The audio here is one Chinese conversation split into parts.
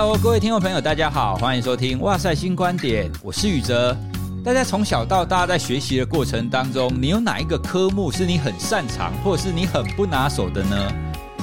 Hello，各位听众朋友，大家好，欢迎收听《哇塞新观点》，我是宇哲。大家从小到大在学习的过程当中，你有哪一个科目是你很擅长，或是你很不拿手的呢？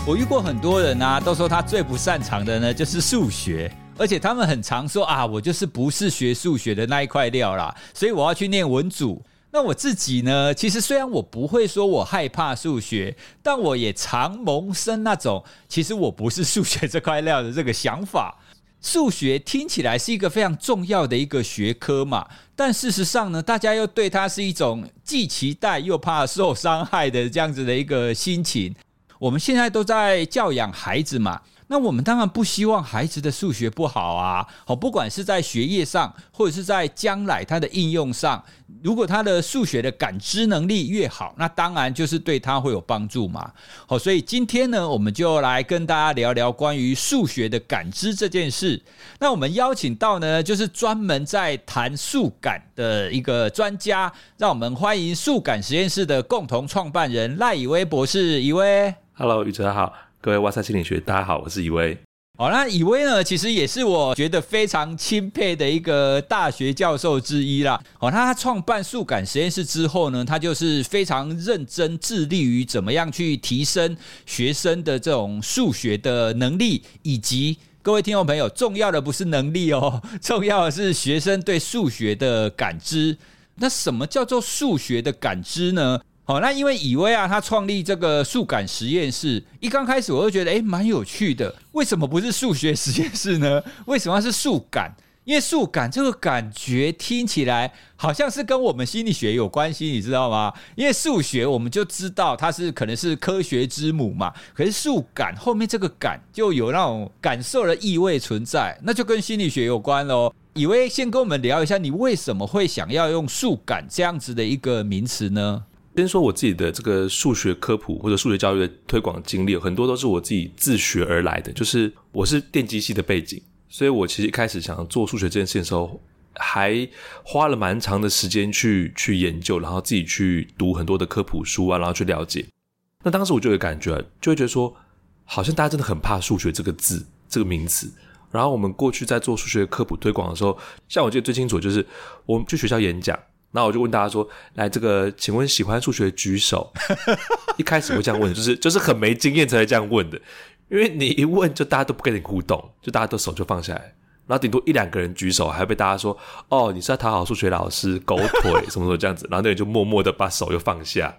我遇过很多人啊，都说他最不擅长的呢就是数学，而且他们很常说啊，我就是不是学数学的那一块料啦，所以我要去念文组。那我自己呢，其实虽然我不会说我害怕数学，但我也常萌生那种其实我不是数学这块料的这个想法。数学听起来是一个非常重要的一个学科嘛，但事实上呢，大家又对它是一种既期待又怕受伤害的这样子的一个心情。我们现在都在教养孩子嘛。那我们当然不希望孩子的数学不好啊，好，不管是在学业上，或者是在将来他的应用上，如果他的数学的感知能力越好，那当然就是对他会有帮助嘛。好，所以今天呢，我们就来跟大家聊聊关于数学的感知这件事。那我们邀请到呢，就是专门在谈数感的一个专家，让我们欢迎数感实验室的共同创办人赖以威博士。以威，Hello，宇哲好。各位哇塞心理学，大家好，我是以威。好，那以威呢，其实也是我觉得非常钦佩的一个大学教授之一啦。哦，他创办数感实验室之后呢，他就是非常认真致力于怎么样去提升学生的这种数学的能力，以及各位听众朋友，重要的不是能力哦，重要的是学生对数学的感知。那什么叫做数学的感知呢？好，那因为以威啊，他创立这个数感实验室，一刚开始我就觉得诶蛮有趣的。为什么不是数学实验室呢？为什么是数感？因为数感这个感觉听起来好像是跟我们心理学有关系，你知道吗？因为数学我们就知道它是可能是科学之母嘛，可是数感后面这个感就有那种感受的意味存在，那就跟心理学有关喽。以威先跟我们聊一下，你为什么会想要用数感这样子的一个名词呢？先说我自己的这个数学科普或者数学教育的推广经历，很多都是我自己自学而来的。就是我是电机系的背景，所以我其实一开始想做数学这件事的时候，还花了蛮长的时间去去研究，然后自己去读很多的科普书啊，然后去了解。那当时我就有感觉，就会觉得说，好像大家真的很怕数学这个字这个名词。然后我们过去在做数学科普推广的时候，像我记得最清楚就是我们去学校演讲。那我就问大家说：“来，这个，请问喜欢数学举手。”一开始会这样问，就是就是很没经验才会这样问的，因为你一问就大家都不跟你互动，就大家都手就放下来，然后顶多一两个人举手，还被大家说：“哦，你是要讨好数学老师，狗腿什么什么这样子。”然后那人就默默的把手又放下。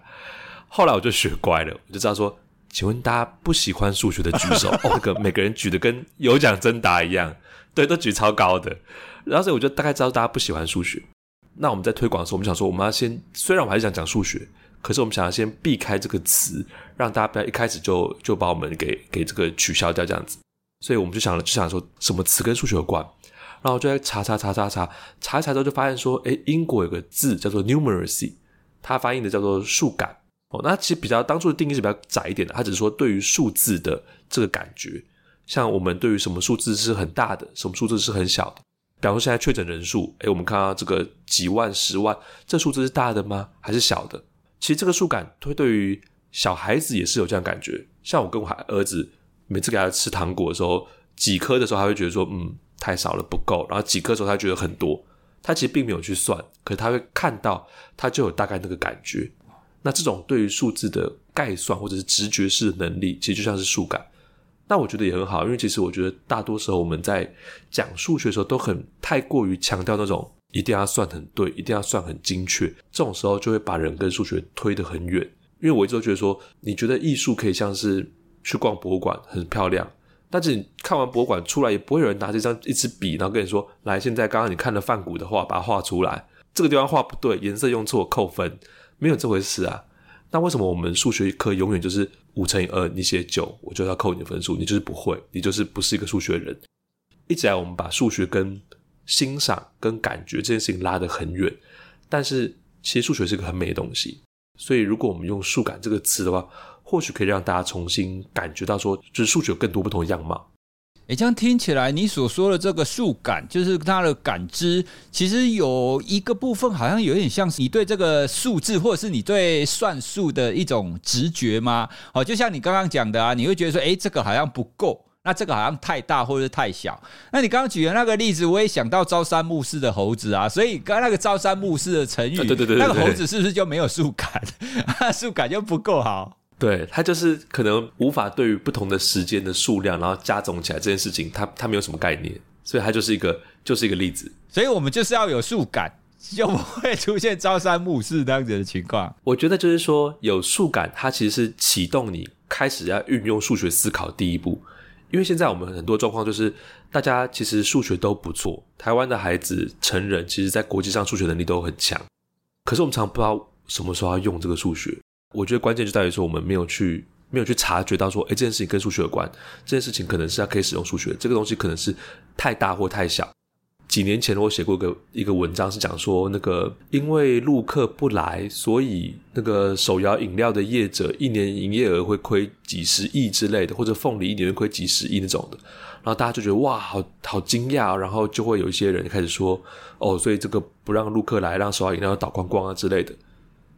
后来我就学乖了，我就知道说：“请问大家不喜欢数学的举手。”哦，那个每个人举的跟有奖征答一样，对，都举超高的。然后所以我就大概知道大家不喜欢数学。那我们在推广的时候，我们想说，我们要先，虽然我还是想讲数学，可是我们想要先避开这个词，让大家不要一开始就就把我们给给这个取消掉这样子。所以我们就想了，就想说什么词跟数学有关，然后就在查查查查查查一查之后，就发现说，诶，英国有个字叫做 numeracy，它翻译的叫做数感。哦，那其实比较当初的定义是比较窄一点的，它只是说对于数字的这个感觉，像我们对于什么数字是很大的，什么数字是很小的。比方说，现在确诊人数，诶，我们看到这个几万、十万，这数字是大的吗？还是小的？其实这个数感会对于小孩子也是有这样感觉。像我跟我孩儿子每次给他吃糖果的时候，几颗的时候，他会觉得说，嗯，太少了，不够。然后几颗的时候，他觉得很多。他其实并没有去算，可是他会看到，他就有大概那个感觉。那这种对于数字的概算或者是直觉式的能力，其实就像是数感。那我觉得也很好，因为其实我觉得大多时候我们在讲数学的时候都很太过于强调那种一定要算很对，一定要算很精确，这种时候就会把人跟数学推得很远。因为我一直都觉得说，你觉得艺术可以像是去逛博物馆，很漂亮，但是你看完博物馆出来，也不会有人拿这张一支笔，然后跟你说，来，现在刚刚你看了梵谷的画，把它画出来，这个地方画不对，颜色用错，扣分，没有这回事啊。那为什么我们数学课永远就是五乘以二，你写九，我就要扣你的分数，你就是不会，你就是不是一个数学人。一直来我们把数学跟欣赏、跟感觉这件事情拉得很远，但是其实数学是个很美的东西，所以如果我们用数感这个词的话，或许可以让大家重新感觉到说，就是数学有更多不同的样貌。诶，这样听起来，你所说的这个数感，就是它的感知，其实有一个部分好像有点像是你对这个数字，或者是你对算术的一种直觉吗？哦，就像你刚刚讲的啊，你会觉得说，诶，这个好像不够，那这个好像太大或者是太小。那你刚刚举的那个例子，我也想到朝三暮四的猴子啊，所以刚刚那个朝三暮四的成语，对对对对，那个猴子是不是就没有数感？数感就不够好。对，他就是可能无法对于不同的时间的数量，然后加总起来这件事情，他他没有什么概念，所以他就是一个就是一个例子。所以我们就是要有数感，就不会出现朝三暮四这样子的情况。我觉得就是说有数感，它其实是启动你开始要运用数学思考第一步。因为现在我们很多状况就是，大家其实数学都不错，台湾的孩子、成人其实在国际上数学能力都很强，可是我们常常不知道什么时候要用这个数学。我觉得关键就在于说，我们没有去没有去察觉到说，诶，这件事情跟数学有关，这件事情可能是要可以使用数学，这个东西可能是太大或太小。几年前我写过一个一个文章，是讲说那个因为陆客不来，所以那个手摇饮料的业者一年营业额会亏几十亿之类的，或者凤梨一年会亏几十亿那种的。然后大家就觉得哇，好好惊讶，然后就会有一些人开始说哦，所以这个不让陆客来，让手摇饮料倒光光啊之类的。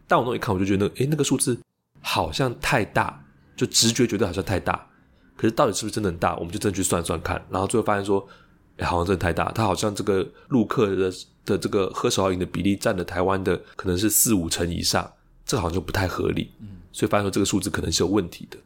但我那一看，我就觉得那诶，那个数字好像太大，就直觉觉得好像太大。可是到底是不是真的很大？我们就真的去算算看，然后最后发现说。哎，好像真的太大，它好像这个陆客的的这个喝手摇饮的比例占了台湾的可能是四五成以上，这个好像就不太合理，嗯，所以发现说这个数字可能是有问题的。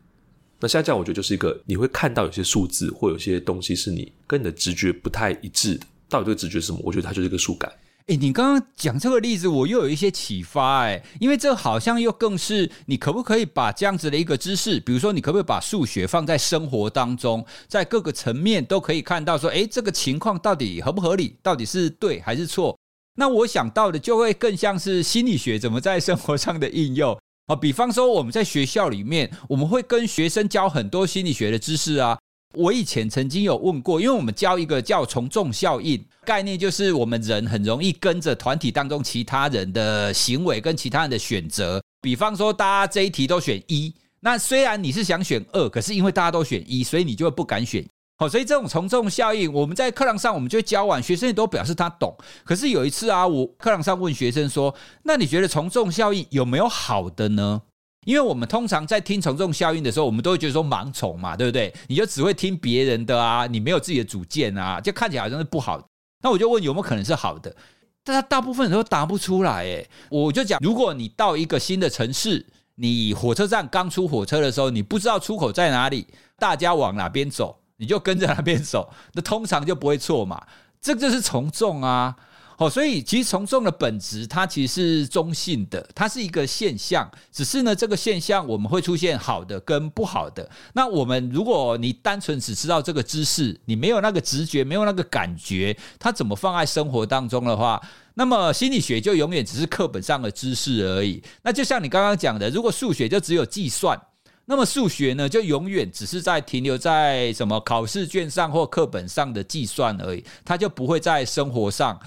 那现在这样，我觉得就是一个你会看到有些数字或有些东西是你跟你的直觉不太一致的，到底这个直觉是什么？我觉得它就是一个数感。哎，你刚刚讲这个例子，我又有一些启发哎，因为这好像又更是你可不可以把这样子的一个知识，比如说你可不可以把数学放在生活当中，在各个层面都可以看到说，哎，这个情况到底合不合理，到底是对还是错？那我想到的就会更像是心理学怎么在生活上的应用啊，比方说我们在学校里面，我们会跟学生教很多心理学的知识啊。我以前曾经有问过，因为我们教一个叫从众效应概念，就是我们人很容易跟着团体当中其他人的行为跟其他人的选择。比方说，大家这一题都选一，那虽然你是想选二，可是因为大家都选一，所以你就会不敢选。好，所以这种从众效应，我们在课堂上我们就教完，学生也都表示他懂。可是有一次啊，我课堂上问学生说：“那你觉得从众效应有没有好的呢？”因为我们通常在听从众效应的时候，我们都会觉得说盲从嘛，对不对？你就只会听别人的啊，你没有自己的主见啊，就看起来好像是不好。那我就问有没有可能是好的？但他大部分人都答不出来。诶，我就讲，如果你到一个新的城市，你火车站刚出火车的时候，你不知道出口在哪里，大家往哪边走，你就跟着那边走，那通常就不会错嘛。这就是从众啊。哦，所以其实从众的本质，它其实是中性的，它是一个现象。只是呢，这个现象我们会出现好的跟不好的。那我们如果你单纯只知道这个知识，你没有那个直觉，没有那个感觉，它怎么放在生活当中的话，那么心理学就永远只是课本上的知识而已。那就像你刚刚讲的，如果数学就只有计算，那么数学呢，就永远只是在停留在什么考试卷上或课本上的计算而已，它就不会在生活上。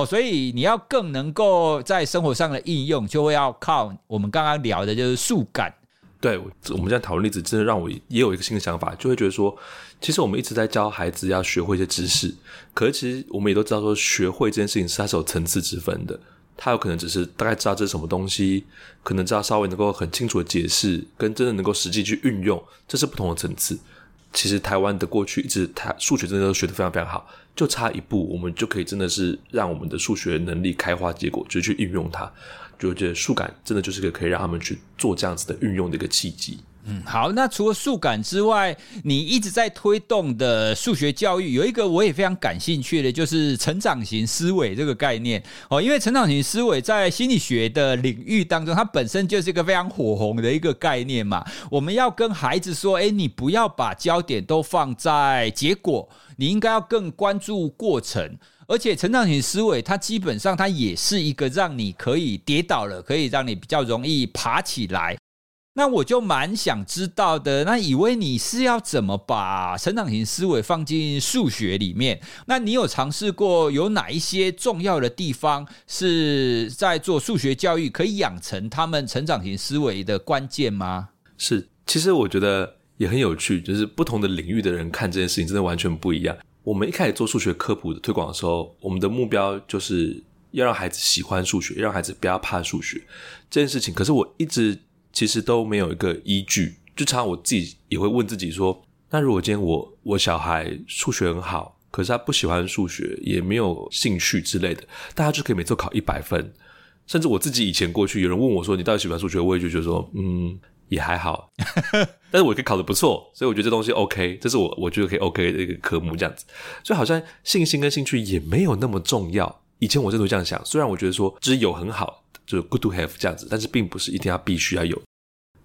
哦，所以你要更能够在生活上的应用，就会要靠我们刚刚聊的，就是数感。对，我们这样讨论例子，真的让我也有一个新的想法，就会觉得说，其实我们一直在教孩子要学会一些知识，可是其实我们也都知道说，学会这件事情是它是有层次之分的，它有可能只是大概知道这是什么东西，可能知道稍微能够很清楚的解释，跟真的能够实际去运用，这是不同的层次。其实台湾的过去一直台数学真的都学得非常非常好，就差一步，我们就可以真的是让我们的数学能力开花结果，就去运用它。就觉得数感真的就是个可以让他们去做这样子的运用的一个契机。嗯，好，那除了数感之外，你一直在推动的数学教育有一个我也非常感兴趣的，就是成长型思维这个概念哦。因为成长型思维在心理学的领域当中，它本身就是一个非常火红的一个概念嘛。我们要跟孩子说，诶，你不要把焦点都放在结果，你应该要更关注过程。而且成长型思维，它基本上它也是一个让你可以跌倒了，可以让你比较容易爬起来。那我就蛮想知道的，那以为你是要怎么把成长型思维放进数学里面？那你有尝试过有哪一些重要的地方是在做数学教育可以养成他们成长型思维的关键吗？是，其实我觉得也很有趣，就是不同的领域的人看这件事情真的完全不一样。我们一开始做数学科普的推广的时候，我们的目标就是要让孩子喜欢数学，让孩子不要怕数学这件事情。可是我一直。其实都没有一个依据，就常常我自己也会问自己说：那如果今天我我小孩数学很好，可是他不喜欢数学，也没有兴趣之类的，大家就可以每次考一百分。甚至我自己以前过去，有人问我说：“你到底喜欢数学？”我也就觉得说：“嗯，也还好。”但是我可以考得不错，所以我觉得这东西 OK，这是我我觉得可以 OK 的一个科目这样子。所以好像信心跟兴趣也没有那么重要。以前我真的会这样想，虽然我觉得说只有很好，就是 good to have 这样子，但是并不是一定要必须要有。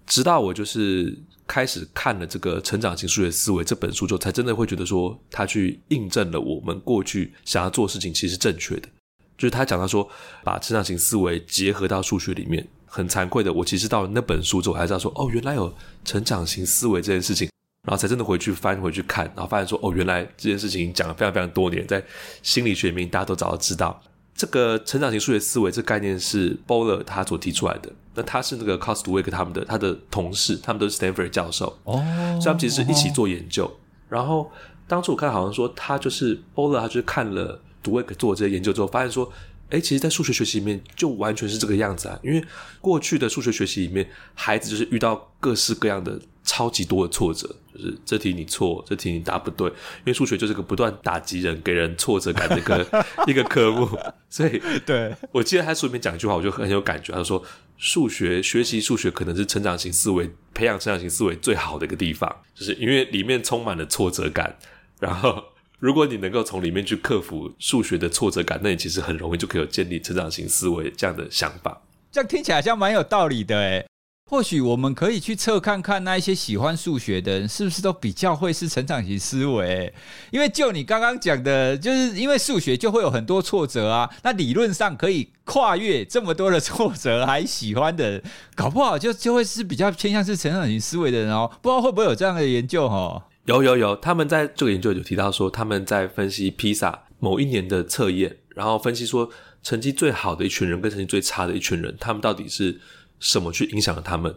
直到我就是开始看了这个《成长型数学思维》这本书之后，才真的会觉得说，他去印证了我们过去想要做事情其实是正确的。就是他讲到说，把成长型思维结合到数学里面，很惭愧的，我其实到了那本书之后，还知道说，哦，原来有成长型思维这件事情，然后才真的回去翻回去看，然后发现说，哦，原来这件事情讲了非常非常多年，在心理学里面大家都早就知道。这个成长型数学思维这个概念是 Boller 他所提出来的。那他是那个 Costwick 他们的他的同事，他们都是 Stanford 教授哦，所以他们其实是一起做研究。哦、然后当初我看好像说他就是 Boller，他就是看了 Dweck 做这些研究之后，发现说。诶，其实，在数学学习里面，就完全是这个样子啊！因为过去的数学学习里面，孩子就是遇到各式各样的超级多的挫折，就是这题你错，这题你答不对。因为数学就是个不断打击人、给人挫折感的一个 一个科目，所以，对，我记得他书里面讲一句话，我就很有感觉。他说，数学学习数学可能是成长型思维培养成长型思维最好的一个地方，就是因为里面充满了挫折感，然后。如果你能够从里面去克服数学的挫折感，那你其实很容易就可以有建立成长型思维这样的想法。这样听起来像蛮有道理的诶。或许我们可以去测看看，那一些喜欢数学的人是不是都比较会是成长型思维？因为就你刚刚讲的，就是因为数学就会有很多挫折啊。那理论上可以跨越这么多的挫折还喜欢的，搞不好就就会是比较偏向是成长型思维的人哦。不知道会不会有这样的研究哦？有有有，他们在这个研究有提到说，他们在分析披萨某一年的测验，然后分析说成绩最好的一群人跟成绩最差的一群人，他们到底是什么去影响了他们？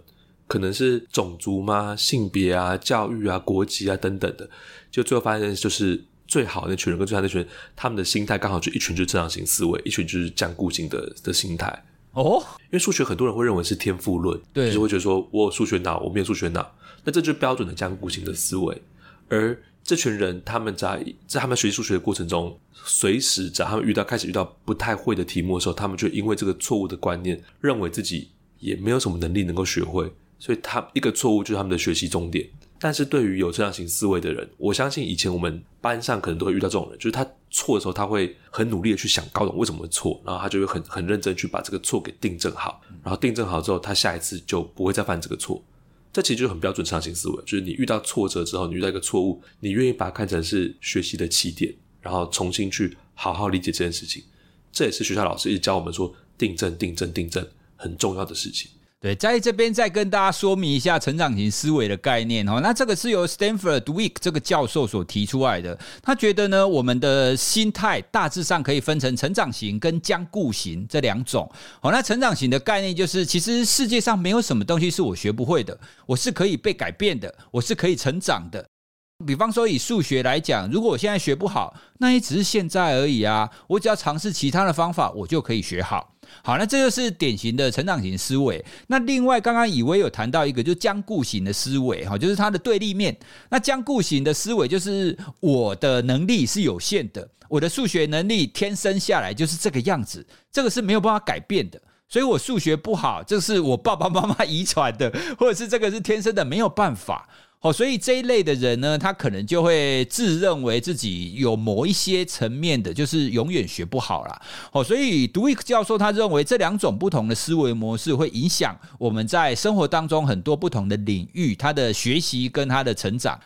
可能是种族吗？性别啊、教育啊、国籍啊等等的，就最后发现就是最好的那群人跟最差那群人，他们的心态刚好就一群就是正常型思维，一群就是僵固型的的心态。哦，因为数学很多人会认为是天赋论，对，就是会觉得说我有数学脑，我没有数学脑，那这就是标准的僵固型的思维。而这群人，他们在在他们学习数学的过程中，随时在他们遇到开始遇到不太会的题目的时候，他们就因为这个错误的观念，认为自己也没有什么能力能够学会，所以他一个错误就是他们的学习终点。但是对于有这样型思维的人，我相信以前我们班上可能都会遇到这种人，就是他错的时候，他会很努力的去想搞懂为什么会错，然后他就会很很认真去把这个错给订正好，然后订正好之后，他下一次就不会再犯这个错。这其实就很标准成长型思维，就是你遇到挫折之后，你遇到一个错误，你愿意把它看成是学习的起点，然后重新去好好理解这件事情。这也是学校老师一直教我们说，订正、订正、订正很重要的事情。对，在这边再跟大家说明一下成长型思维的概念哦。那这个是由 Stanford Dweck 这个教授所提出来的。他觉得呢，我们的心态大致上可以分成成长型跟僵固型这两种。好，那成长型的概念就是，其实世界上没有什么东西是我学不会的，我是可以被改变的，我是可以成长的。比方说以数学来讲，如果我现在学不好，那也只是现在而已啊。我只要尝试其他的方法，我就可以学好。好，那这就是典型的成长型思维。那另外，刚刚以为有谈到一个，就是僵固型的思维，哈，就是它的对立面。那僵固型的思维就是我的能力是有限的，我的数学能力天生下来就是这个样子，这个是没有办法改变的。所以我数学不好，这是我爸爸妈妈遗传的，或者是这个是天生的，没有办法。好，所以这一类的人呢，他可能就会自认为自己有某一些层面的，就是永远学不好啦。好，所以杜克教授他认为这两种不同的思维模式会影响我们在生活当中很多不同的领域，他的学习跟他的成长。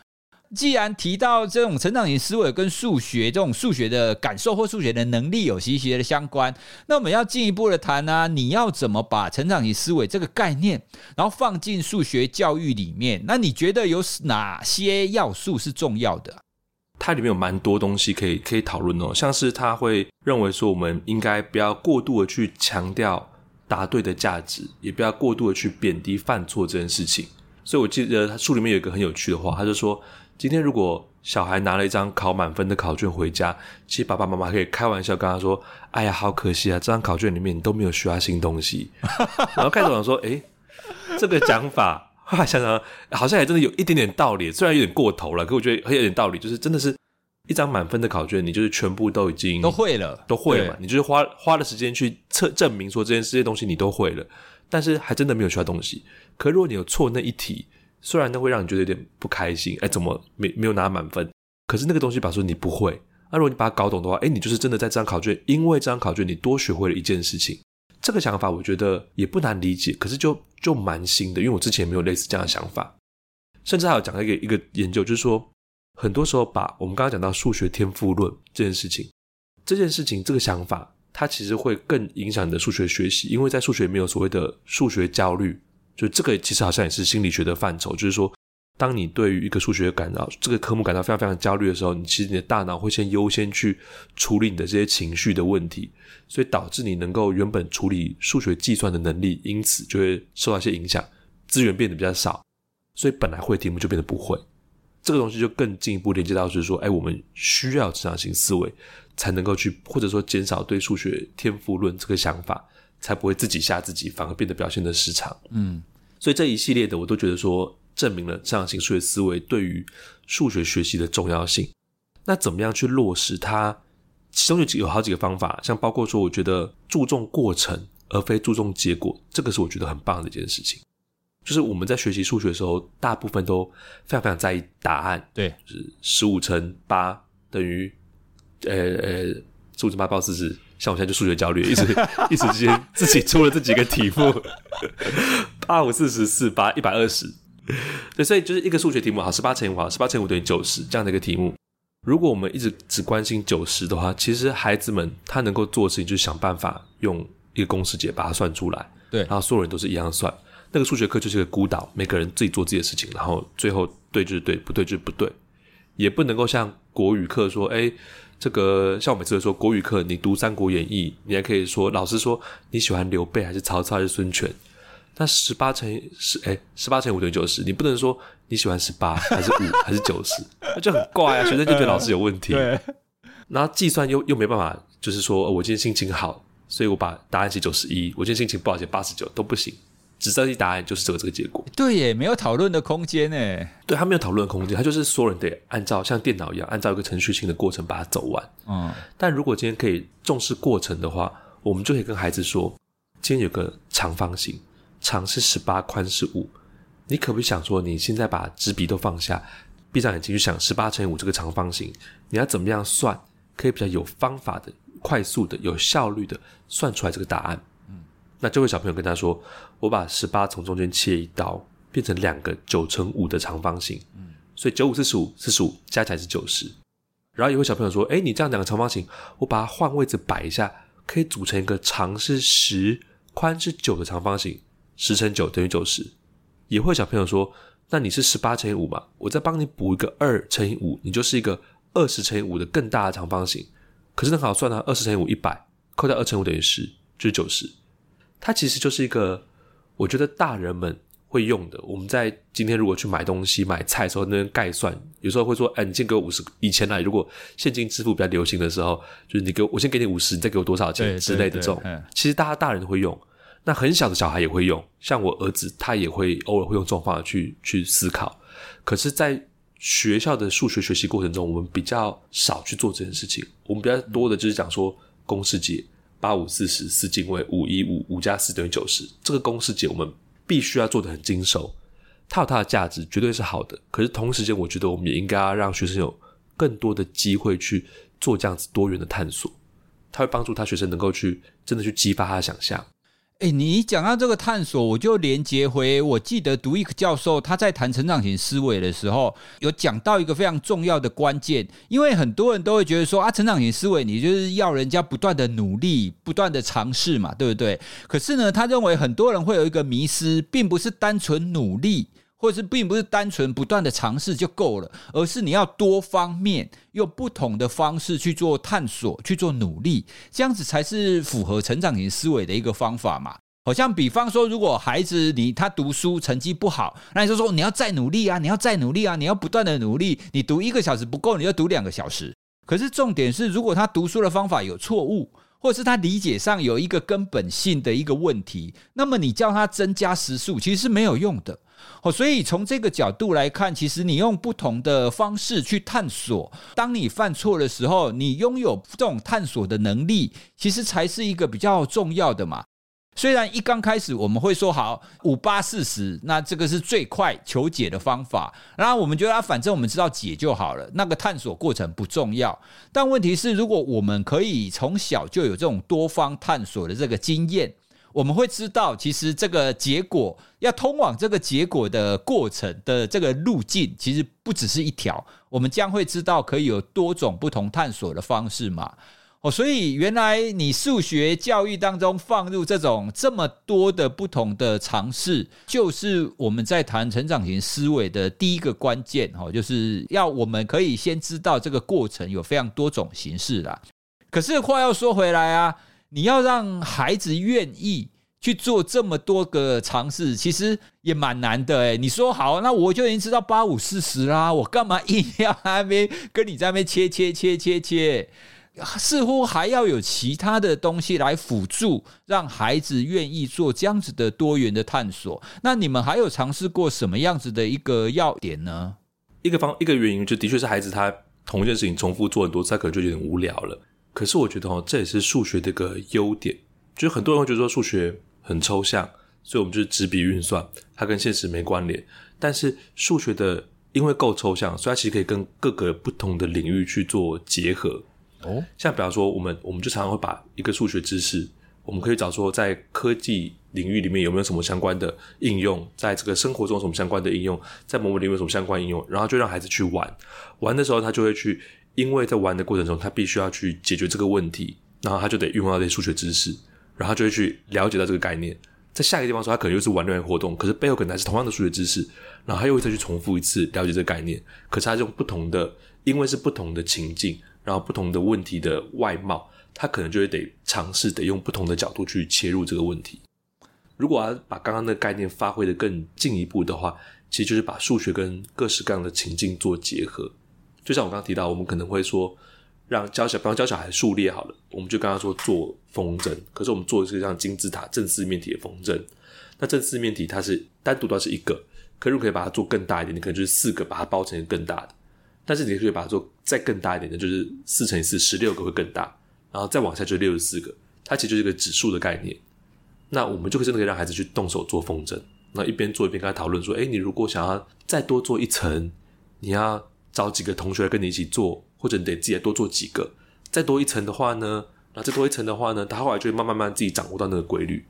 既然提到这种成长型思维跟数学这种数学的感受或数学的能力有息息的相关，那我们要进一步的谈呢、啊？你要怎么把成长型思维这个概念，然后放进数学教育里面？那你觉得有哪些要素是重要的？它里面有蛮多东西可以可以讨论哦，像是他会认为说，我们应该不要过度的去强调答对的价值，也不要过度的去贬低犯错这件事情。所以我记得他书里面有一个很有趣的话，他就说。今天如果小孩拿了一张考满分的考卷回家，其实爸爸妈妈可以开玩笑跟他说：“哎呀，好可惜啊，这张考卷里面你都没有学到新东西。” 然后开始想说：“诶，这个讲法后来想想，好像也真的有一点点道理，虽然有点过头了，可我觉得很有点道理，就是真的是一张满分的考卷，你就是全部都已经都会了，都会了嘛，你就是花花了时间去测证明说这件这些东西你都会了，但是还真的没有学到东西。可如果你有错那一题，虽然那会让你觉得有点不开心，哎，怎么没没有拿满分？可是那个东西，把说你不会，那如果你把它搞懂的话，哎，你就是真的在这张考卷，因为这张考卷你多学会了一件事情。这个想法我觉得也不难理解，可是就就蛮新的，因为我之前没有类似这样的想法。甚至还有讲一个一个研究，就是说，很多时候把我们刚刚讲到数学天赋论这件事情，这件事情这个想法，它其实会更影响你的数学学习，因为在数学没有所谓的数学焦虑。就这个其实好像也是心理学的范畴，就是说，当你对于一个数学感到这个科目感到非常非常焦虑的时候，你其实你的大脑会先优先去处理你的这些情绪的问题，所以导致你能够原本处理数学计算的能力，因此就会受到一些影响，资源变得比较少，所以本来会题目就变得不会。这个东西就更进一步连接到就是说，哎，我们需要成长型思维才能够去，或者说减少对数学天赋论这个想法。才不会自己吓自己，反而变得表现的失常。嗯，所以这一系列的我都觉得说，证明了这样型数学思维对于数学学习的重要性。那怎么样去落实它？其中有几有好几个方法，像包括说，我觉得注重过程而非注重结果，这个是我觉得很棒的一件事情。就是我们在学习数学的时候，大部分都非常非常在意答案。对，就是十五乘八等于呃呃十五乘八报四十。像我现在就数学焦虑，一直一时之间自己出了这几个题目，八五四十四八一百二十，对，所以就是一个数学题目，好，十八乘以五，好，十八乘以五等于九十这样的一个题目。如果我们一直只关心九十的话，其实孩子们他能够做的事情就是想办法用一个公式解把它算出来，对，然后所有人都是一样算。那个数学课就是一个孤岛，每个人自己做自己的事情，然后最后对就是对，不对就是不对，也不能够像国语课说，哎。这个像我每次都说国语课，你读《三国演义》，你还可以说老师说你喜欢刘备还是曹操还是孙权？那十八乘十，哎，十八乘五等于九十，你不能说你喜欢十八 还是五还是九十，那就很怪啊！学生就觉得老师有问题。对，然后计算又又没办法，就是说我今天心情好，所以我把答案写九十一；我今天心情不好写八十九，都不行。只设计答案就是这个这个结果，对耶，没有讨论的空间诶。对，他没有讨论的空间，他就是所有人得按照像电脑一样，按照一个程序性的过程把它走完。嗯，但如果今天可以重视过程的话，我们就可以跟孩子说，今天有个长方形，长是十八，宽是五，你可不可以想说，你现在把纸笔都放下，闭上眼睛去想十八乘以五这个长方形，你要怎么样算，可以比较有方法的、快速的、有效率的算出来这个答案？那这位小朋友跟他说：“我把十八从中间切一刀，变成两个九乘五的长方形。嗯，所以九五四十五，四十五加起来是九十。然后有位小朋友说：‘哎，你这样两个长方形，我把它换位置摆一下，可以组成一个长是十、宽是九的长方形。十乘九等于九十。’也会有小朋友说：‘那你是十八乘以五嘛？我再帮你补一个二乘以五，你就是一个二十乘以五的更大的长方形。可是很好算啊，二十乘以五一百，扣掉二乘五等于十，就是九十。’它其实就是一个，我觉得大人们会用的。我们在今天如果去买东西、买菜的时候，那边概算，有时候会说：“哎，你先给我五十。”以前来，如果现金支付比较流行的时候，就是你给我，我先给你五十，你再给我多少钱之类的这种。其实大家大人会用，那很小的小孩也会用。像我儿子，他也会偶尔会用这种方法去去思考。可是，在学校的数学学习过程中，我们比较少去做这件事情。我们比较多的就是讲说公式解。八五四十四进位五一五五加四等于九十，这个公式解我们必须要做的很精熟，它有它的价值，绝对是好的。可是同时间，我觉得我们也应该要让学生有更多的机会去做这样子多元的探索，它会帮助他学生能够去真的去激发他的想象。哎，你讲到这个探索，我就连接回，我记得独立教授他在谈成长型思维的时候，有讲到一个非常重要的关键，因为很多人都会觉得说啊，成长型思维你就是要人家不断的努力，不断的尝试嘛，对不对？可是呢，他认为很多人会有一个迷失，并不是单纯努力。或者是并不是单纯不断的尝试就够了，而是你要多方面用不同的方式去做探索、去做努力，这样子才是符合成长型思维的一个方法嘛。好像比方说，如果孩子你他读书成绩不好，那你就说你要再努力啊，你要再努力啊，你要不断的努力。你读一个小时不够，你要读两个小时。可是重点是，如果他读书的方法有错误，或者是他理解上有一个根本性的一个问题，那么你叫他增加时数，其实是没有用的。哦，所以从这个角度来看，其实你用不同的方式去探索，当你犯错的时候，你拥有这种探索的能力，其实才是一个比较重要的嘛。虽然一刚开始我们会说好五八四十，那这个是最快求解的方法，然后我们觉得啊，反正我们知道解就好了，那个探索过程不重要。但问题是，如果我们可以从小就有这种多方探索的这个经验，我们会知道，其实这个结果要通往这个结果的过程的这个路径，其实不只是一条，我们将会知道可以有多种不同探索的方式嘛。哦，所以原来你数学教育当中放入这种这么多的不同的尝试，就是我们在谈成长型思维的第一个关键。哦，就是要我们可以先知道这个过程有非常多种形式啦。可是话要说回来啊，你要让孩子愿意去做这么多个尝试，其实也蛮难的诶。你说好，那我就已经知道八五四十啦，我干嘛硬要还没跟你在那边切切切切切？似乎还要有其他的东西来辅助，让孩子愿意做这样子的多元的探索。那你们还有尝试过什么样子的一个要点呢？一个方一个原因就的确是孩子他同一件事情重复做很多次，他可能就有点无聊了。可是我觉得哦，这也是数学的一个优点，就是很多人会觉得说数学很抽象，所以我们就是纸笔运算，它跟现实没关联。但是数学的因为够抽象，所以它其实可以跟各个不同的领域去做结合。哦，像比方说，我们我们就常常会把一个数学知识，我们可以找说，在科技领域里面有没有什么相关的应用，在这个生活中有什么相关的应用，在某某领域有什么相关应用，然后就让孩子去玩，玩的时候他就会去，因为在玩的过程中，他必须要去解决这个问题，然后他就得运用到这些数学知识，然后就会去了解到这个概念，在下一个地方说，他可能又是玩另外一活动，可是背后可能还是同样的数学知识，然后他又会再去重复一次了解这个概念，可是他用不同的，因为是不同的情境。然后不同的问题的外貌，他可能就会得尝试得用不同的角度去切入这个问题。如果要把刚刚的概念发挥得更进一步的话，其实就是把数学跟各式各样的情境做结合。就像我刚刚提到，我们可能会说，让教小，比方教小孩数列好了，我们就刚刚说做风筝，可是我们做的是像金字塔正四面体的风筝。那正四面体它是单独的是一个，可是可以把它做更大一点，你可能就是四个把它包成更大的。但是你可以把它做再更大一点的，就是四乘以四，十六个会更大，然后再往下就是六十四个，它其实就是一个指数的概念。那我们就可以真的可以让孩子去动手做风筝，那一边做一边跟他讨论说：诶，你如果想要再多做一层，你要找几个同学来跟你一起做，或者你得自己多做几个。再多一层的话呢，那再多一层的话呢，他后来就会慢慢慢自己掌握到那个规律。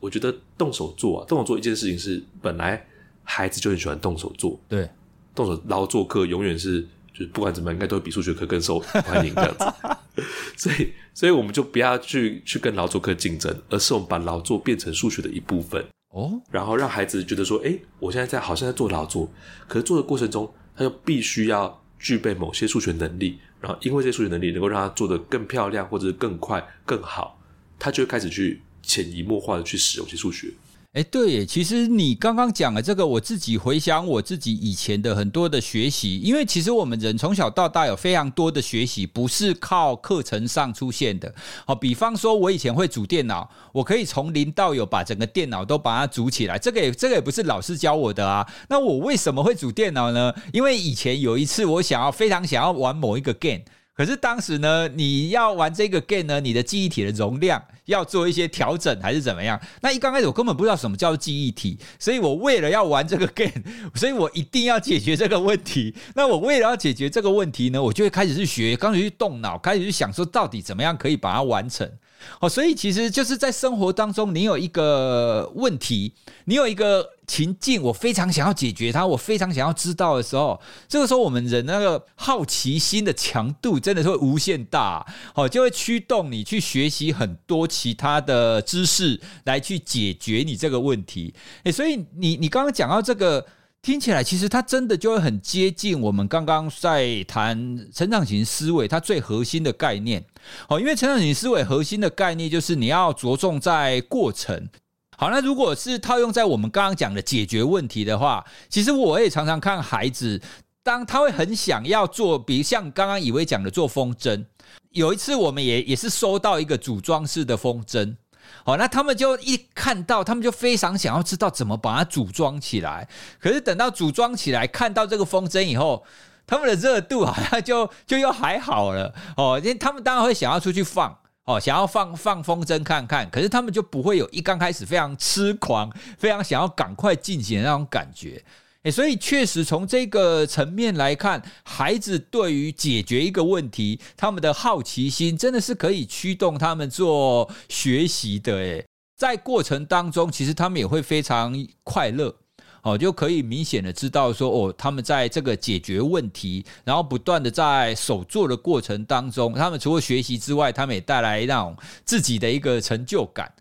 我觉得动手做啊，动手做一件事情是本来孩子就很喜欢动手做，对，动手劳作课永远是。就是不管怎么样，应该都会比数学课更受欢迎这样子，所以，所以我们就不要去去跟劳作课竞争，而是我们把劳作变成数学的一部分哦，然后让孩子觉得说，哎，我现在在好像在做劳作，可是做的过程中，他就必须要具备某些数学能力，然后因为这些数学能力能够让他做得更漂亮，或者是更快、更好，他就会开始去潜移默化的去使用这些数学。哎，对，其实你刚刚讲的这个，我自己回想我自己以前的很多的学习，因为其实我们人从小到大有非常多的学习，不是靠课程上出现的。好，比方说，我以前会组电脑，我可以从零到有把整个电脑都把它组起来，这个也这个也不是老师教我的啊。那我为什么会组电脑呢？因为以前有一次我想要非常想要玩某一个 game。可是当时呢，你要玩这个 game 呢，你的记忆体的容量要做一些调整，还是怎么样？那一刚开始我根本不知道什么叫做记忆体，所以我为了要玩这个 game，所以我一定要解决这个问题。那我为了要解决这个问题呢，我就会开始去学，开始去动脑，开始去想说到底怎么样可以把它完成。哦，所以其实就是在生活当中，你有一个问题，你有一个情境，我非常想要解决它，我非常想要知道的时候，这个时候我们人那个好奇心的强度真的是会无限大，哦，就会驱动你去学习很多其他的知识来去解决你这个问题。诶，所以你你刚刚讲到这个。听起来其实它真的就会很接近我们刚刚在谈成长型思维它最核心的概念。好，因为成长型思维核心的概念就是你要着重在过程。好，那如果是套用在我们刚刚讲的解决问题的话，其实我也常常看孩子，当他会很想要做，比如像刚刚以为讲的做风筝。有一次我们也也是收到一个组装式的风筝。好，那他们就一看到，他们就非常想要知道怎么把它组装起来。可是等到组装起来，看到这个风筝以后，他们的热度好像就 就又还好了哦，因为他们当然会想要出去放哦，想要放放风筝看看，可是他们就不会有一刚开始非常痴狂、非常想要赶快进行的那种感觉。所以确实从这个层面来看，孩子对于解决一个问题，他们的好奇心真的是可以驱动他们做学习的。诶，在过程当中，其实他们也会非常快乐。哦，就可以明显的知道说，哦，他们在这个解决问题，然后不断的在手做的过程当中，他们除了学习之外，他们也带来那种自己的一个成就感。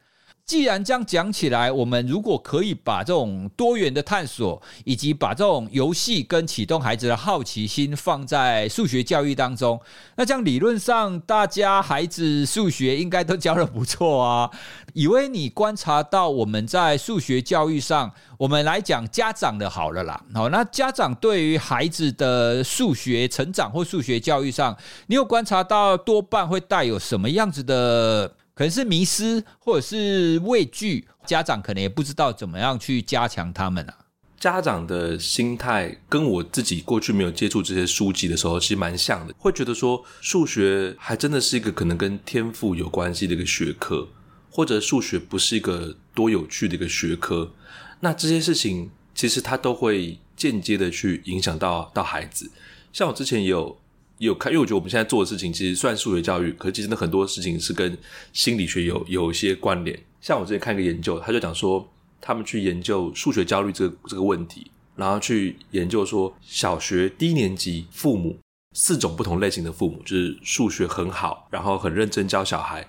既然这样讲起来，我们如果可以把这种多元的探索，以及把这种游戏跟启动孩子的好奇心放在数学教育当中，那这样理论上，大家孩子数学应该都教得不错啊。以为你观察到我们在数学教育上，我们来讲家长的好了啦。好，那家长对于孩子的数学成长或数学教育上，你有观察到多半会带有什么样子的？可能是迷失，或者是畏惧，家长可能也不知道怎么样去加强他们啊。家长的心态跟我自己过去没有接触这些书籍的时候，其实蛮像的，会觉得说数学还真的是一个可能跟天赋有关系的一个学科，或者数学不是一个多有趣的一个学科。那这些事情其实它都会间接的去影响到到孩子。像我之前也有。有看，因为我觉得我们现在做的事情其实算数学教育，可是其实呢很多事情是跟心理学有有一些关联。像我之前看一个研究，他就讲说，他们去研究数学焦虑这个这个问题，然后去研究说，小学低年级父母四种不同类型的父母，就是数学很好，然后很认真教小孩；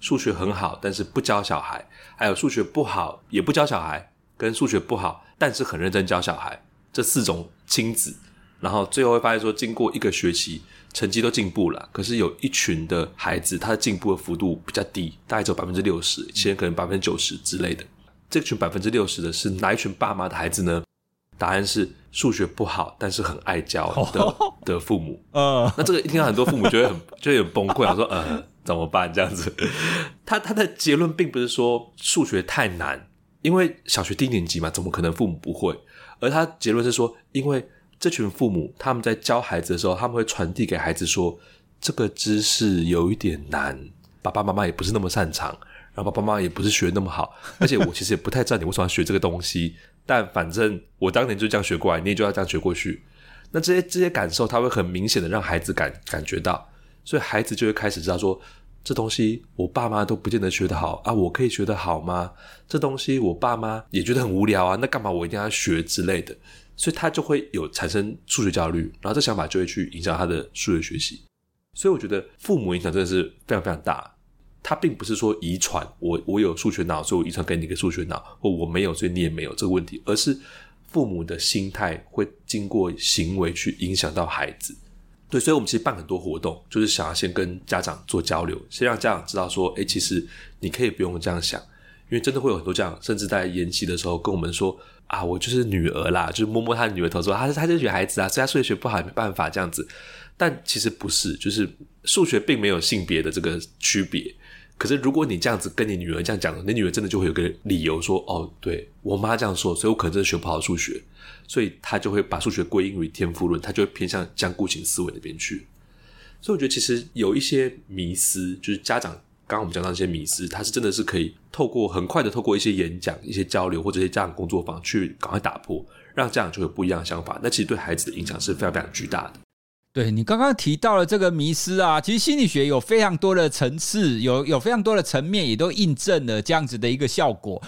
数学很好，但是不教小孩；还有数学不好也不教小孩，跟数学不好但是很认真教小孩，这四种亲子。然后最后会发现说，经过一个学期，成绩都进步了，可是有一群的孩子，他的进步的幅度比较低，大概只有百分之六十，其实可能百分之九十之类的。这群百分之六十的是哪一群爸妈的孩子呢？答案是数学不好，但是很爱教的 的父母。嗯，那这个一听到很多父母就会很就会很崩溃，说呃 怎么办这样子？他他的结论并不是说数学太难，因为小学低年级嘛，怎么可能父母不会？而他结论是说，因为。这群父母他们在教孩子的时候，他们会传递给孩子说：“这个知识有一点难，爸爸妈妈也不是那么擅长，然后爸爸妈妈也不是学那么好，而且我其实也不太知道你为什么学这个东西。但反正我当年就这样学过来，你也就要这样学过去。那这些这些感受，他会很明显的让孩子感感觉到，所以孩子就会开始知道说：这东西我爸妈都不见得学得好啊，我可以学得好吗？这东西我爸妈也觉得很无聊啊，那干嘛我一定要学之类的。”所以他就会有产生数学焦虑，然后这想法就会去影响他的数学学习。所以我觉得父母影响真的是非常非常大。他并不是说遗传，我我有数学脑，所以我遗传给你一个数学脑，或我没有，所以你也没有这个问题，而是父母的心态会经过行为去影响到孩子。对，所以我们其实办很多活动，就是想要先跟家长做交流，先让家长知道说，诶，其实你可以不用这样想，因为真的会有很多家长，甚至在研习的时候跟我们说。啊，我就是女儿啦，就是摸摸她的女儿头说，她是她就是女孩子啊，所以她数学学不好也没办法这样子。但其实不是，就是数学并没有性别的这个区别。可是如果你这样子跟你女儿这样讲，你女儿真的就会有个理由说，哦，对我妈这样说，所以我可能真的学不好数学，所以她就会把数学归因于天赋论，她就会偏向僵固型思维那边去。所以我觉得其实有一些迷思，就是家长。刚刚我们讲到一些迷思，它是真的是可以透过很快的透过一些演讲、一些交流或者一些家长工作坊去赶快打破，让家长就有不一样的想法。那其实对孩子的影响是非常非常巨大的。对，你刚刚提到了这个迷思啊，其实心理学有非常多的层次，有有非常多的层面，也都印证了这样子的一个效果。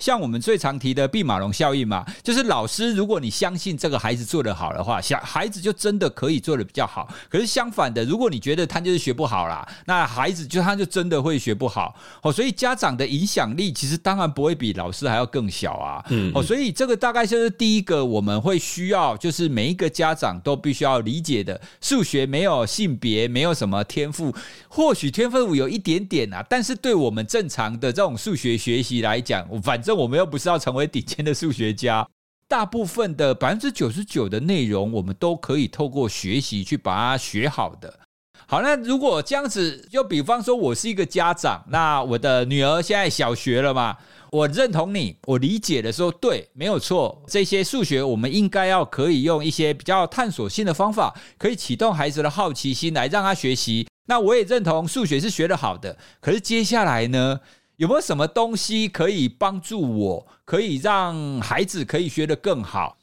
像我们最常提的毕马龙效应嘛，就是老师，如果你相信这个孩子做得好的话，小孩子就真的可以做得比较好。可是相反的，如果你觉得他就是学不好啦，那孩子就他就真的会学不好。哦，所以家长的影响力其实当然不会比老师还要更小啊。嗯，哦，所以这个大概就是第一个我们会需要，就是每一个家长都必须要理解的，数学没有性别，没有什么天赋，或许天赋有一点点啊，但是对我们正常的这种数学学习来讲，反正。我们又不是要成为顶尖的数学家，大部分的百分之九十九的内容，我们都可以透过学习去把它学好的。好，那如果这样子，就比方说我是一个家长，那我的女儿现在小学了嘛，我认同你，我理解的时候，对，没有错，这些数学我们应该要可以用一些比较探索性的方法，可以启动孩子的好奇心来让他学习。那我也认同数学是学得好的，可是接下来呢，有没有什么东西可以帮助我，可以让孩子可以学得更好？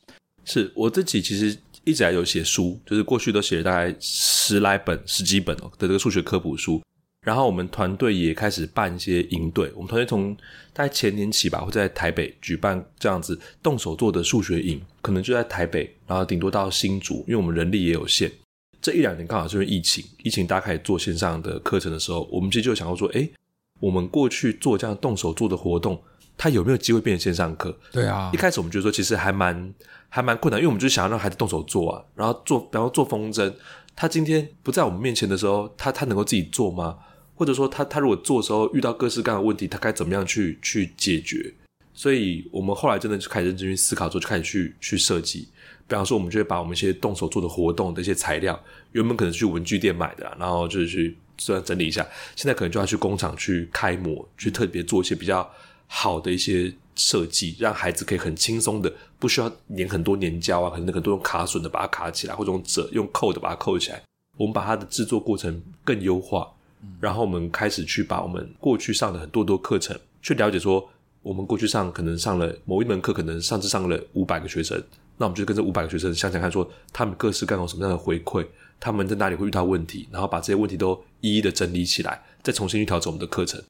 是我自己其实一直还有写书，就是过去都写了大概十来本、十几本的这个数学科普书。然后我们团队也开始办一些营队，我们团队从大概前年起吧，会在台北举办这样子动手做的数学营，可能就在台北，然后顶多到新竹，因为我们人力也有限。这一两年刚好是因为疫情，疫情大家开始做线上的课程的时候，我们其实就想要说，诶，我们过去做这样动手做的活动，它有没有机会变成线上课？对啊，一开始我们觉得说，其实还蛮还蛮困难，因为我们就想要让孩子动手做啊，然后做，然后做风筝，他今天不在我们面前的时候，他他能够自己做吗？或者说他他如果做的时候遇到各式各样的问题，他该怎么样去去解决？所以我们后来真的就开始认真去思考，之后就开始去去设计。比方说，我们就会把我们一些动手做的活动的一些材料，原本可能去文具店买的，然后就是去虽然整理一下，现在可能就要去工厂去开模，去特别做一些比较好的一些设计，让孩子可以很轻松的，不需要粘很多粘胶啊，可能很多用卡榫的把它卡起来，或者用折用扣的把它扣起来。我们把它的制作过程更优化，然后我们开始去把我们过去上的很多多课程，去了解说，我们过去上可能上了某一门课，可能上次上了五百个学生。那我们就跟这五百个学生想想看，说他们各式各样有什么样的回馈，他们在哪里会遇到问题，然后把这些问题都一一的整理起来，再重新去调整我们的课程。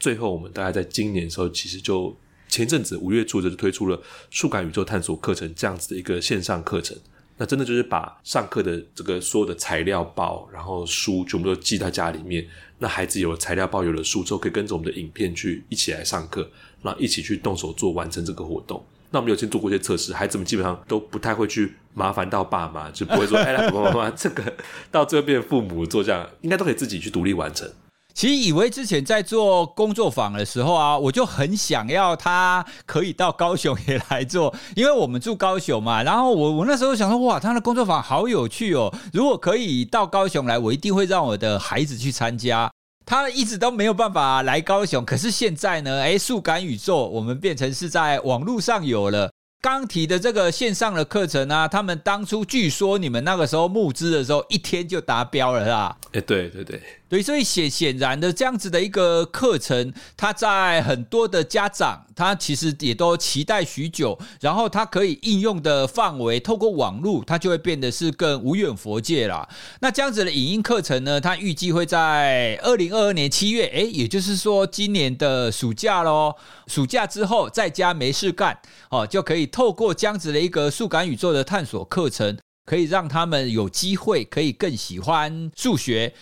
最后，我们大概在今年的时候，其实就前阵子五月初就推出了数感宇宙探索课程这样子的一个线上课程。那真的就是把上课的这个所有的材料包，然后书全部都寄到家里面。那孩子有了材料包，有了书之后，可以跟着我们的影片去一起来上课，然后一起去动手做，完成这个活动。那我们有先做过一些测试，孩子们基本上都不太会去麻烦到爸妈，就不会说：“哎，来，爸爸妈妈，这个到这边父母做这样，应该都可以自己去独立完成。”其实以为之前在做工作坊的时候啊，我就很想要他可以到高雄也来做，因为我们住高雄嘛。然后我我那时候想说：“哇，他的工作坊好有趣哦！如果可以到高雄来，我一定会让我的孩子去参加。”他一直都没有办法来高雄，可是现在呢，哎，速感宇宙我们变成是在网络上有了。刚提的这个线上的课程啊，他们当初据说你们那个时候募资的时候，一天就达标了啊。哎，对对对。对，所以显显然的这样子的一个课程，他在很多的家长，他其实也都期待许久，然后他可以应用的范围，透过网络，它就会变得是更无远佛界啦。那这样子的影音课程呢，它预计会在二零二二年七月，诶，也就是说今年的暑假喽，暑假之后在家没事干，哦，就可以透过这样子的一个数感宇宙的探索课程，可以让他们有机会可以更喜欢数学。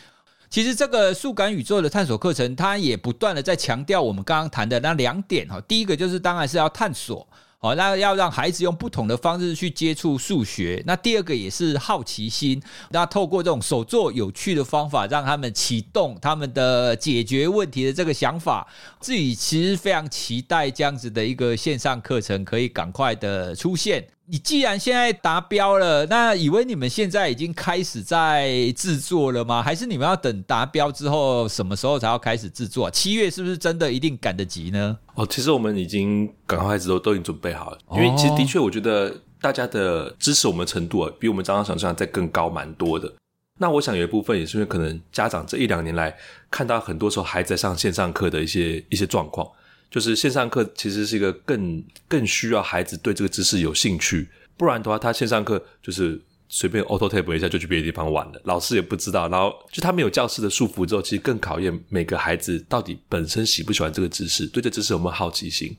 其实这个数感宇宙的探索课程，它也不断的在强调我们刚刚谈的那两点哈。第一个就是当然是要探索，哦，那要让孩子用不同的方式去接触数学。那第二个也是好奇心，那透过这种手作有趣的方法，让他们启动他们的解决问题的这个想法。自己其实非常期待这样子的一个线上课程可以赶快的出现。你既然现在达标了，那以为你们现在已经开始在制作了吗？还是你们要等达标之后什么时候才要开始制作？七月是不是真的一定赶得及呢？哦，其实我们已经赶快开始都都已经准备好了，因为其实的确我觉得大家的支持我们程度啊，比我们刚刚想象在更高蛮多的。那我想有一部分也是因为可能家长这一两年来看到很多时候孩子在上线上课的一些一些状况。就是线上课其实是一个更更需要孩子对这个知识有兴趣，不然的话，他线上课就是随便 auto tape 一下就去别的地方玩了，老师也不知道，然后就他没有教室的束缚之后，其实更考验每个孩子到底本身喜不喜欢这个知识，对这知识有没有好奇心。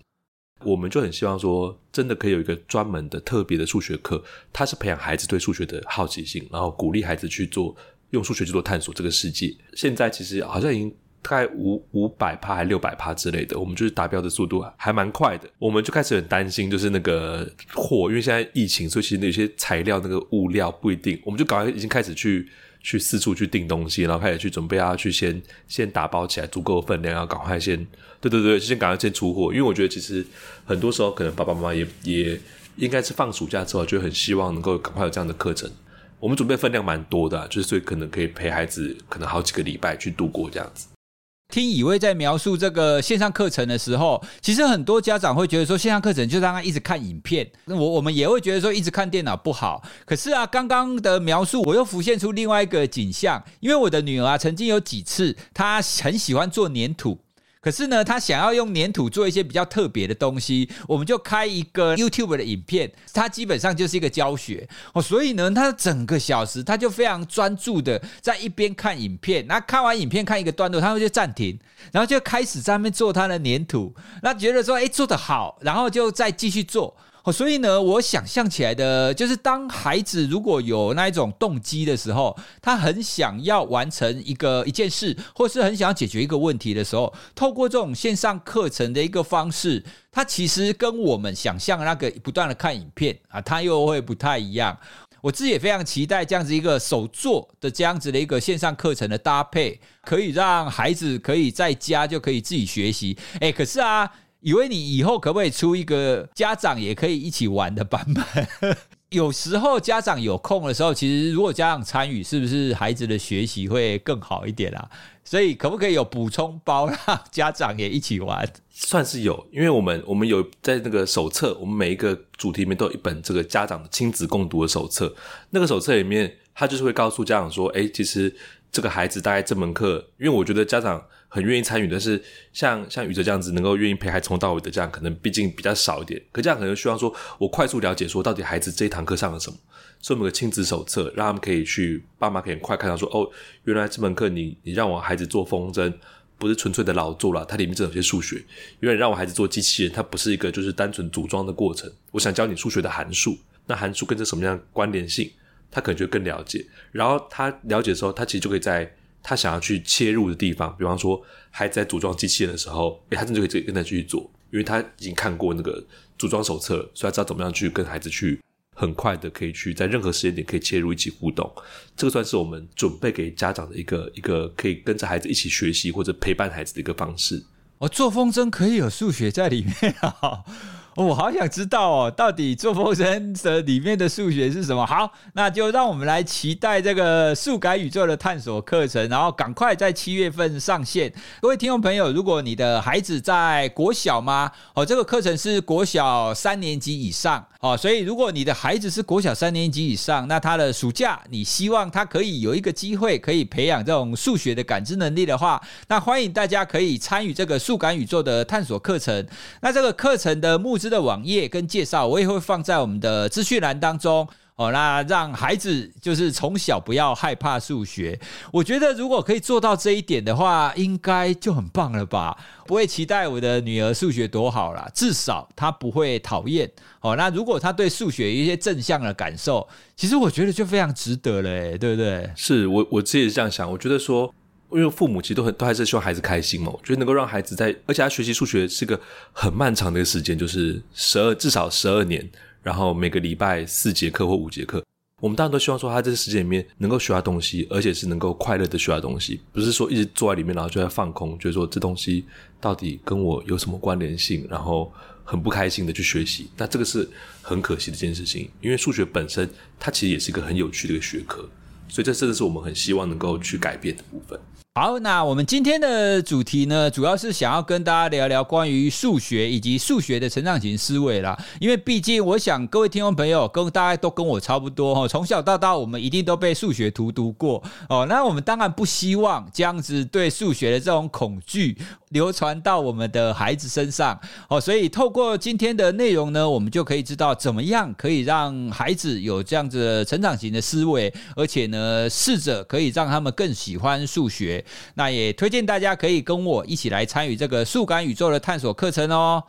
我们就很希望说，真的可以有一个专门的特别的数学课，它是培养孩子对数学的好奇心，然后鼓励孩子去做用数学去做探索这个世界。现在其实好像已经。大概五五百趴还六百趴之类的，我们就是达标的速度还蛮快的。我们就开始很担心，就是那个货，因为现在疫情，所以其实有些材料那个物料不一定。我们就赶快已经开始去去四处去订东西，然后开始去准备要去先先打包起来足够分量，要赶快先对对对，先赶快先出货。因为我觉得其实很多时候可能爸爸妈妈也也应该是放暑假之后，就很希望能够赶快有这样的课程。我们准备分量蛮多的，就是所以可能可以陪孩子可能好几个礼拜去度过这样子。听以威在描述这个线上课程的时候，其实很多家长会觉得说，线上课程就让他一直看影片。那我我们也会觉得说，一直看电脑不好。可是啊，刚刚的描述我又浮现出另外一个景象，因为我的女儿啊，曾经有几次她很喜欢做粘土。可是呢，他想要用粘土做一些比较特别的东西，我们就开一个 YouTube 的影片，它基本上就是一个教学哦。所以呢，他整个小时他就非常专注的在一边看影片，那看完影片看一个段落，他们就暂停，然后就开始在那边做他的粘土，那觉得说哎做的好，然后就再继续做。哦，所以呢，我想象起来的就是，当孩子如果有那一种动机的时候，他很想要完成一个一件事，或是很想要解决一个问题的时候，透过这种线上课程的一个方式，他其实跟我们想象那个不断的看影片啊，他又会不太一样。我自己也非常期待这样子一个手作的这样子的一个线上课程的搭配，可以让孩子可以在家就可以自己学习。诶，可是啊。以为你以后可不可以出一个家长也可以一起玩的版本？有时候家长有空的时候，其实如果家长参与，是不是孩子的学习会更好一点啊？所以可不可以有补充包，让家长也一起玩？算是有，因为我们我们有在那个手册，我们每一个主题里面都有一本这个家长的亲子共读的手册。那个手册里面，他就是会告诉家长说：“哎，其实这个孩子大概这门课，因为我觉得家长。”很愿意参与，但是像像宇哲这样子能够愿意陪孩子从到尾的这样，可能毕竟比较少一点。可这样可能希望说，我快速了解说到底孩子这一堂课上了什么，所以我们个亲子手册，让他们可以去爸妈可以很快看到说，哦，原来这门课你你让我孩子做风筝，不是纯粹的劳作啦，它里面真的有些数学。因为让我孩子做机器人，它不是一个就是单纯组装的过程。我想教你数学的函数，那函数跟这什么样的关联性，他可能就更了解。然后他了解的时候，他其实就可以在。他想要去切入的地方，比方说孩子在组装机器人的时候，诶，他真的就可以跟他继续做，因为他已经看过那个组装手册，所以他知道怎么样去跟孩子去很快的可以去在任何时间点可以切入一起互动。这个算是我们准备给家长的一个一个可以跟着孩子一起学习或者陪伴孩子的一个方式。哦，做风筝可以有数学在里面啊。哦，我好想知道哦，到底做风筝的里面的数学是什么？好，那就让我们来期待这个数感宇宙的探索课程，然后赶快在七月份上线。各位听众朋友，如果你的孩子在国小吗？哦，这个课程是国小三年级以上哦，所以如果你的孩子是国小三年级以上，那他的暑假你希望他可以有一个机会可以培养这种数学的感知能力的话，那欢迎大家可以参与这个数感宇宙的探索课程。那这个课程的目知的网页跟介绍，我也会放在我们的资讯栏当中哦。那让孩子就是从小不要害怕数学，我觉得如果可以做到这一点的话，应该就很棒了吧？不会期待我的女儿数学多好啦，至少她不会讨厌哦。那如果她对数学有一些正向的感受，其实我觉得就非常值得了，对不对？是我我自己是这样想，我觉得说。因为父母其实都很都还是希望孩子开心嘛，我觉得能够让孩子在，而且他学习数学是个很漫长的一个时间，就是十二至少十二年，然后每个礼拜四节课或五节课，我们当然都希望说他这个时间里面能够学到东西，而且是能够快乐的学到东西，不是说一直坐在里面然后就在放空，觉得说这东西到底跟我有什么关联性，然后很不开心的去学习，那这个是很可惜的一件事情，因为数学本身它其实也是一个很有趣的一个学科，所以这真的是我们很希望能够去改变的部分。好，那我们今天的主题呢，主要是想要跟大家聊聊关于数学以及数学的成长型思维啦。因为毕竟，我想各位听众朋友跟大家都跟我差不多哈，从小到大我们一定都被数学荼毒过哦。那我们当然不希望这样子对数学的这种恐惧流传到我们的孩子身上哦。所以透过今天的内容呢，我们就可以知道怎么样可以让孩子有这样子成长型的思维，而且呢，试着可以让他们更喜欢数学。那也推荐大家可以跟我一起来参与这个数感宇宙的探索课程哦。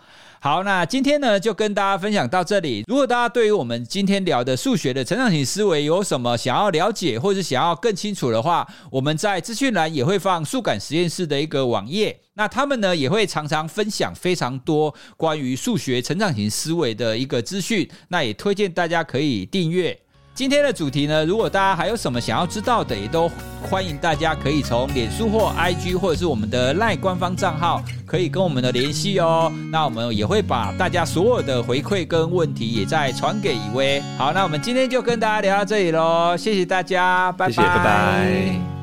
好，那今天呢就跟大家分享到这里。如果大家对于我们今天聊的数学的成长型思维有什么想要了解，或者想要更清楚的话，我们在资讯栏也会放数感实验室的一个网页。那他们呢也会常常分享非常多关于数学成长型思维的一个资讯。那也推荐大家可以订阅。今天的主题呢，如果大家还有什么想要知道的，也都欢迎大家可以从脸书或 IG 或者是我们的 LINE 官方账号，可以跟我们的联系哦。那我们也会把大家所有的回馈跟问题也再传给以威。好，那我们今天就跟大家聊到这里喽，谢谢大家，拜拜。拜拜。